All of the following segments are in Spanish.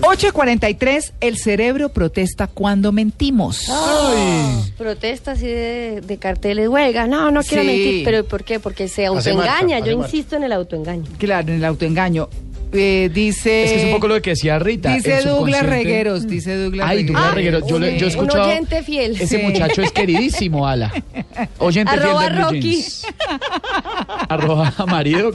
8.43, el cerebro protesta cuando mentimos. Protesta así de, de carteles, huelga, no, no quiero Sí. mentir, pero ¿por qué? Porque se autoengaña, marca, yo hace insisto en el autoengaño. Claro, en el autoengaño. Eh, dice. Es que es un poco lo que decía Rita. Dice Douglas Regueros, dice Douglas Ay, Douglas Regueros. Regueros. Yo, le- yo he sí. Un escuchado. oyente fiel. Ese Sí. muchacho es queridísimo, Ala. Oyente Arroba fiel de Rocky. Jeans. Arroba marido.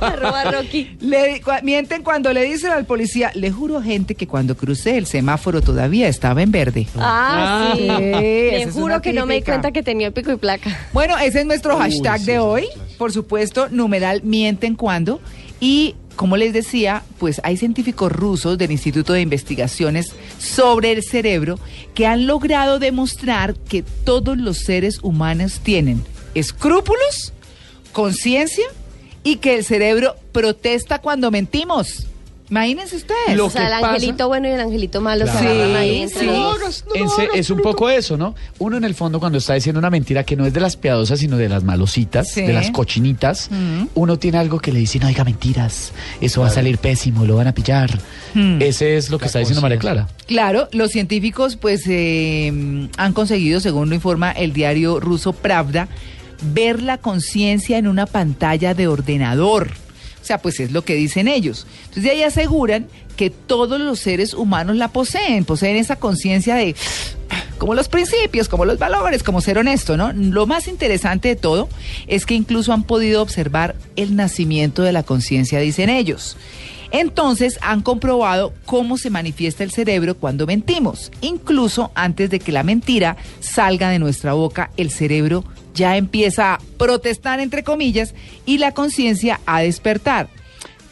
Arroba Rocky. Le- cua- mienten cuando le dicen al policía, le juro gente que cuando crucé el semáforo todavía estaba en verde. Ah, sí. esa Le juro que no me di cuenta que tenía pico y placa. Bueno, ese es nuestro hashtag de hoy. Por supuesto, numeral mienten cuando. Y como les decía, pues hay científicos rusos del Instituto de Investigaciones sobre el Cerebro que han logrado demostrar que todos los seres humanos tienen escrúpulos, conciencia y que el cerebro protesta cuando mentimos. Imagínense ustedes. Lo o sea, que el pasa- angelito bueno y el angelito malo Claro. Sí, sí. es un poco eso, ¿no? Uno en el fondo cuando está diciendo una mentira que no es de las piadosas, sino de las malositas, Sí. de las cochinitas, Mm. uno tiene algo que le dice, no diga mentiras, eso va a salir pésimo, lo van a pillar. Mm. Ese es lo que está diciendo María Clara. Claro, los científicos pues eh, han conseguido, según lo informa el diario ruso Pravda, ver la conciencia en una pantalla de ordenador. Sea, pues es lo que dicen ellos. Entonces de ahí aseguran que todos los seres humanos la poseen, poseen esa conciencia de como los principios, como los valores, como ser honesto, ¿no? Lo más interesante de todo es que incluso han podido observar el nacimiento de la conciencia, dicen ellos. Entonces han comprobado cómo se manifiesta el cerebro cuando mentimos. Incluso antes de que la mentira salga de nuestra boca, el cerebro ya empieza a protestar, entre comillas, y la conciencia a despertar.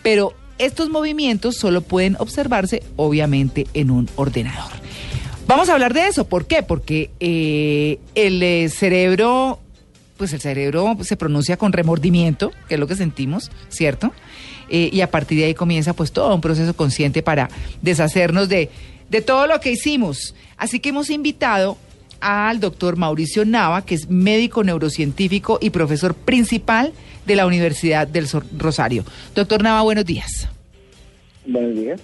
Pero estos movimientos solo pueden observarse, obviamente, en un ordenador. Vamos a hablar de eso. ¿Por qué? Porque eh, el eh, cerebro, pues el cerebro se pronuncia con remordimiento, que es lo que sentimos, ¿cierto? Eh, y a partir de ahí comienza pues todo un proceso consciente para deshacernos de, de todo lo que hicimos. Así que hemos invitado al doctor Mauricio Nava, que es médico neurocientífico y profesor principal de la Universidad del Rosario. Doctor Nava, buenos días. Buenos días.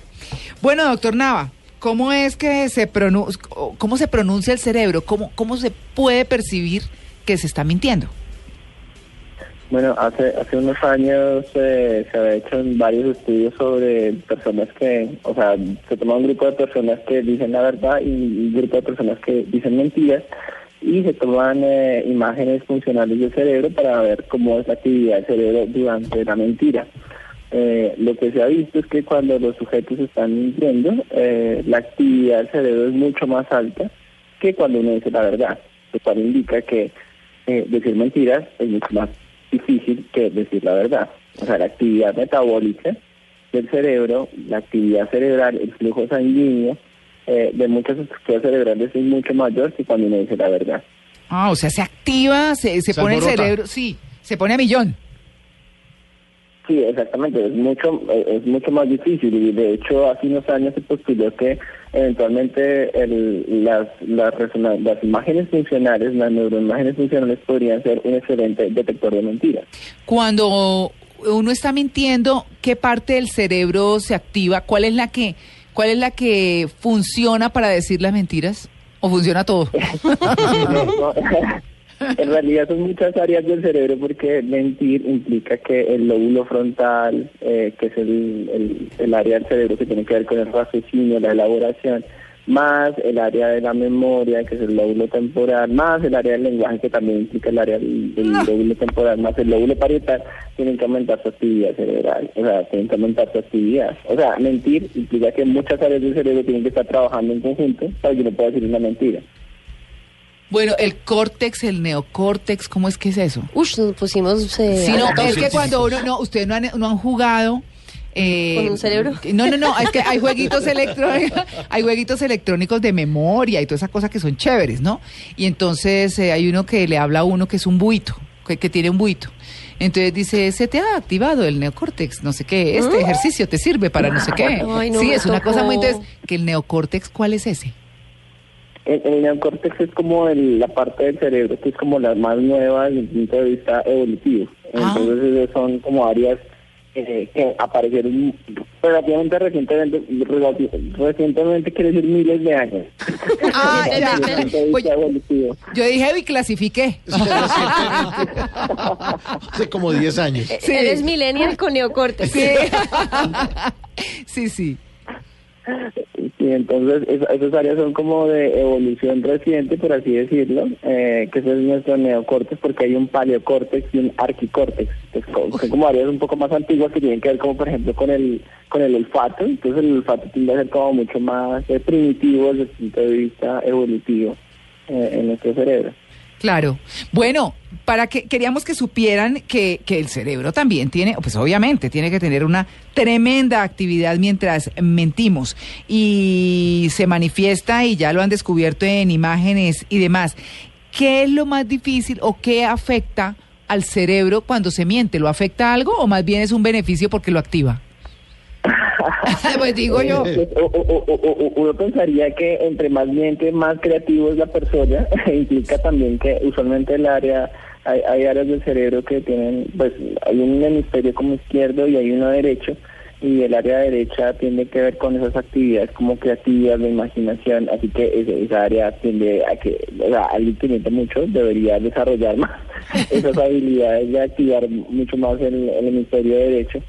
Bueno, doctor Nava, ¿cómo es que se pronuncia, cómo se pronuncia el cerebro? ¿Cómo, ¿Cómo se puede percibir que se está mintiendo? Bueno, hace hace unos años eh, se había hecho varios estudios sobre personas que, o sea, se toma un grupo de personas que dicen la verdad y un grupo de personas que dicen mentiras y se toman eh, imágenes funcionales del cerebro para ver cómo es la actividad del cerebro durante la mentira. Eh, lo que se ha visto es que cuando los sujetos están mintiendo, eh, la actividad del cerebro es mucho más alta que cuando uno dice la verdad, lo cual indica que eh, decir mentiras es mucho más difícil que decir la verdad. O sea, la actividad metabólica del cerebro, la actividad cerebral, el flujo sanguíneo eh, de muchas estructuras cerebrales es mucho mayor que cuando uno dice la verdad. Ah, o sea, se activa, se, se Se pone el cerebro, sí, se pone a millón. Sí, exactamente, es mucho eh, es mucho más difícil y de hecho hace unos años se postuló que eventualmente el, las las, las imágenes funcionales, las neuroimágenes funcionales podrían ser un excelente detector de mentiras. Cuando uno está mintiendo, ¿qué parte del cerebro se activa? ¿Cuál es la que, cuál es la que funciona para decir las mentiras? ¿O funciona todo? No, no. En realidad son muchas áreas del cerebro porque mentir implica que el lóbulo frontal, eh, que es el, el, el área del cerebro que tiene que ver con el raciocinio, la elaboración, más el área de la memoria, que es el lóbulo temporal, más el área del lenguaje, que también implica el área del, del lóbulo temporal, más el lóbulo parietal, tienen que aumentar su actividad cerebral, o sea, tienen que aumentar su actividad. O sea, mentir implica que muchas áreas del cerebro tienen que estar trabajando en conjunto para que no pueda decir una mentira. Bueno, el córtex, el neocórtex, ¿cómo es que es eso? Ush, nos pusimos... eh, Sí, no, es que cuando uno, no, ustedes no han, no han jugado eh, ¿Con un cerebro? No, no, no, es que hay jueguitos electrónicos, hay jueguitos electrónicos de memoria y todas esas cosas que son chéveres, ¿no? Y entonces eh, hay uno que le habla a uno que es un buito, que, que tiene un buito. Entonces dice, se te ha activado el neocórtex, no sé qué, este ejercicio te sirve para no sé qué. Ay, no sí, es una cosa muy... Entonces, que el neocórtex, ¿cuál es ese? El, el neocórtex es como el- la parte del cerebro que es como la más nueva desde el punto de vista evolutivo. Ah. Entonces esas son como áreas eh, que aparecieron relativamente recientemente, recientemente quiere decir miles de años. Ah, ya. el punto de Pues-. Yo dije y clasifiqué. Hace como 10 años. Sí. Eres millennial con neocortes. Sí. sí, sí. Sí, entonces es- esas áreas son como de evolución reciente, por así decirlo, eh, que ese es nuestro neocórtex, porque hay un paleocórtex y un arquicórtex, que es co- son como áreas un poco más antiguas que tienen que ver como por ejemplo con el con el olfato, entonces el olfato tiende a ser como mucho más eh, primitivo desde el punto de vista evolutivo eh, en nuestro cerebro. Claro. Bueno, para que queríamos que supieran que, que el cerebro también tiene, pues obviamente tiene que tener una tremenda actividad mientras mentimos y se manifiesta y ya lo han descubierto en imágenes y demás. ¿Qué es lo más difícil o qué afecta al cerebro cuando se miente? ¿Lo afecta algo o más bien es un beneficio porque lo activa? pues digo yo. O- o- o- uno pensaría que entre más miente, más creativo es la persona. Implica también que usualmente el área, hay, hay áreas del cerebro que tienen, pues hay un hemisferio como izquierdo y hay uno derecho. Y el área derecha tiene que ver con esas actividades como creativas, de imaginación. Así que esa área tiende a que, o sea, alguien que miente mucho debería desarrollar más esas habilidades de activar mucho más el hemisferio derecho.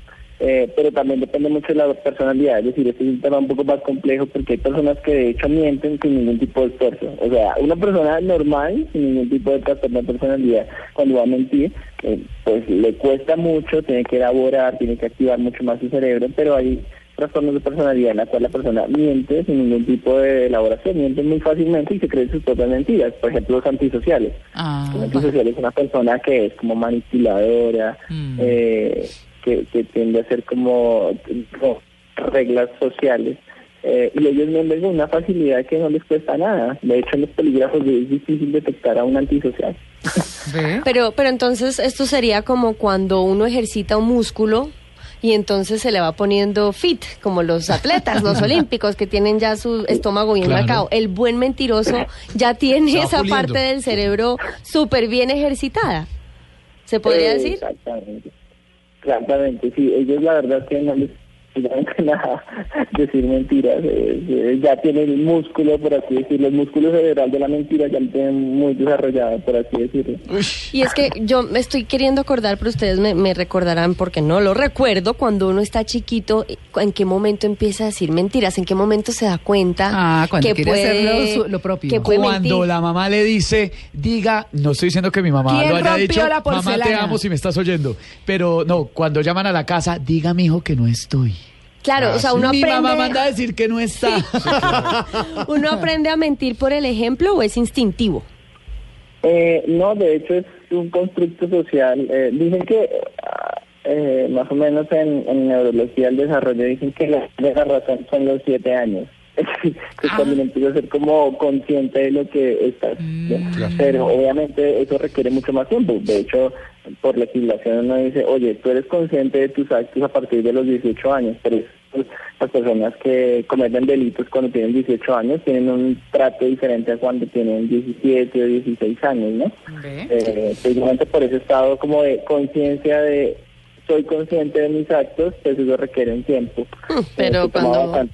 Eh, pero también depende mucho de la personalidad, es decir, este es un tema un poco más complejo porque hay personas que de hecho mienten sin ningún tipo de esfuerzo. O sea, una persona normal, sin ningún tipo de trastorno de personalidad, cuando va a mentir, eh, pues le cuesta mucho, tiene que elaborar, tiene que activar mucho más su cerebro, pero hay trastornos de personalidad en la cual la persona miente sin ningún tipo de elaboración, miente muy fácilmente y se cree sus propias mentiras, por ejemplo los antisociales. Ah, Un antisocial es una persona que es como manipuladora, Mm. eh, que, que tiende a ser como, como reglas sociales. eh, y ellos mienten con una facilidad que no les cuesta nada. De hecho, en los polígrafos es difícil detectar a un antisocial. Pero, pero entonces esto sería como cuando uno ejercita un músculo y entonces se le va poniendo fit, como los atletas, los olímpicos que tienen ya su estómago bien Claro. marcado. El buen mentiroso ya tiene esa puliendo. parte del cerebro súper bien ejercitada. ¿Se podría Eh, decir? Exactamente. Exactamente, sí. Ellos la verdad que no les nada decir mentiras. eh, eh, ya tienen el músculo, por así decirlo, el músculo cerebral de la mentira ya lo tienen muy desarrollado, por así decirlo. Y es que yo me estoy queriendo acordar, pero ustedes me, me recordarán porque no lo recuerdo, cuando uno está chiquito, en qué momento empieza a decir mentiras, en qué momento se da cuenta Ah, cuando que quiere puede, hacer lo su- lo propio. que puede Cuando mentir. la mamá le dice, diga, no estoy diciendo que mi mamá ¿Quién lo haya dicho, la mamá te porcelana?" amo si me estás oyendo. Pero no, cuando llaman a la casa, diga mi hijo que no estoy. Claro, o sea, uno mi aprende, mamá manda a decir que no está. uno aprende a mentir por el ejemplo o es instintivo. Eh, no, de hecho es un constructo social. Eh, dicen que ah, eh, más o menos en, en neurología del desarrollo dicen que la, la razón son los siete años. que cuando uno empieza a ser como consciente de lo que está haciendo. Pero obviamente eso requiere mucho más tiempo. De hecho, por legislación uno dice, oye, tú eres consciente de tus actos a partir de los 18 años, pero las personas que cometen delitos cuando tienen 18 años tienen un trato diferente a cuando tienen 17 o 16 años, ¿no? ¿Ve? Eh, precisamente por ese estado como de conciencia de soy consciente de mis actos, pues eso requiere un tiempo. pero Eh, que toma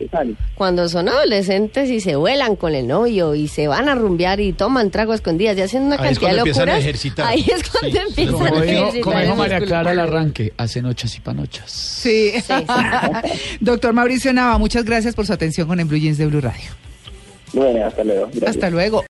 cuando-. Cuando son adolescentes y se vuelan con el novio y se van a rumbear y toman trago a escondidas y hacen una Ahí es cantidad de cuando empiezan a locuras, ejercitar. ahí es cuando Sí, empiezan Como a dijo, ejercitar como el dijo María. Clara al arranque, hace noches y panochas. Sí. Doctor Mauricio Nava, muchas gracias por su atención con el Blue Jeans de Blue Radio. Bueno, hasta luego. Gracias. Hasta luego.